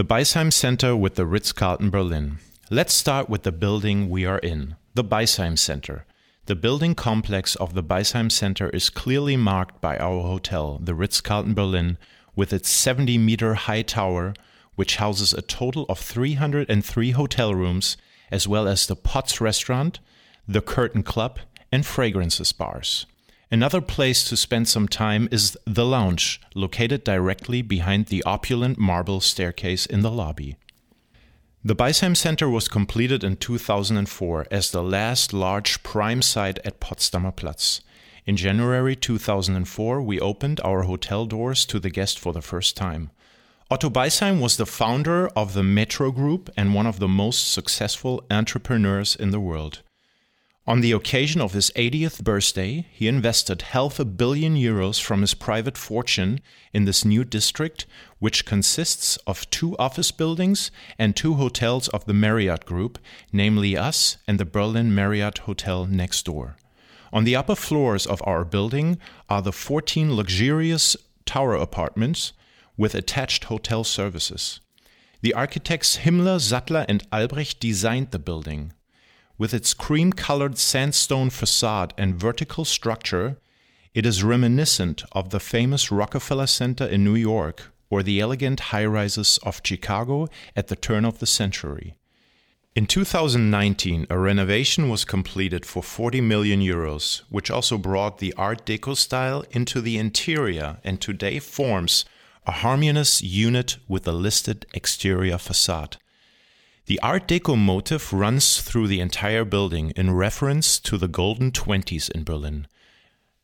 The Beisheim Center with the Ritz Carlton Berlin. Let's start with the building we are in, the Beisheim Center. The building complex of the Beisheim Center is clearly marked by our hotel, the Ritz Carlton Berlin, with its 70 meter high tower, which houses a total of 303 hotel rooms, as well as the POTS restaurant, the Curtain Club, and fragrances bars. Another place to spend some time is the lounge, located directly behind the opulent marble staircase in the lobby. The Beisheim Center was completed in 2004 as the last large prime site at Potsdamer Platz. In January 2004, we opened our hotel doors to the guest for the first time. Otto Beisheim was the founder of the Metro Group and one of the most successful entrepreneurs in the world. On the occasion of his 80th birthday, he invested half a billion euros from his private fortune in this new district, which consists of two office buildings and two hotels of the Marriott Group, namely us and the Berlin Marriott Hotel next door. On the upper floors of our building are the 14 luxurious tower apartments with attached hotel services. The architects Hilmer, Sattler, and Albrecht designed the building. With its cream colored sandstone facade and vertical structure, it is reminiscent of the famous Rockefeller Center in New York or the elegant high rises of Chicago at the turn of the century. In 2019, a renovation was completed for 40 million euros, which also brought the Art Deco style into the interior and today forms a harmonious unit with the listed exterior facade. The Art Deco motif runs through the entire building in reference to the golden 20s in Berlin.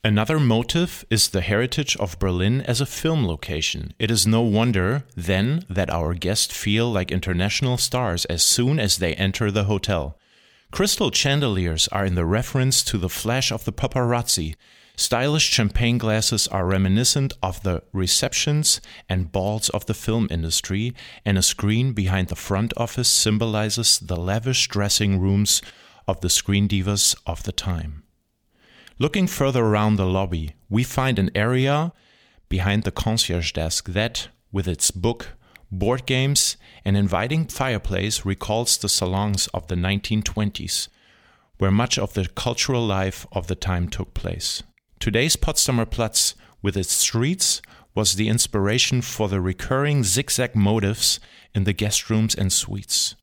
Another motif is the heritage of Berlin as a film location. It is no wonder, then, that our guests feel like international stars as soon as they enter the hotel. Crystal chandeliers are in the reference to the flash of the paparazzi, Stylish champagne glasses are reminiscent of the receptions and balls of the film industry, and a screen behind the front office symbolizes the lavish dressing rooms of the screen divas of the time. Looking further around the lobby, we find an area behind the concierge desk that, with its book, board games, and inviting fireplace, recalls the salons of the 1920s, where much of the cultural life of the time took place. Today's Potsdamer Platz, with its streets, was the inspiration for the recurring zigzag motifs in the guest rooms and suites.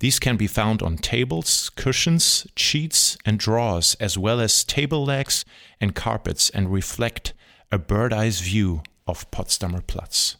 These can be found on tables, cushions, sheets, and drawers, as well as table legs and carpets, and reflect a bird's eye view of Potsdamer Platz.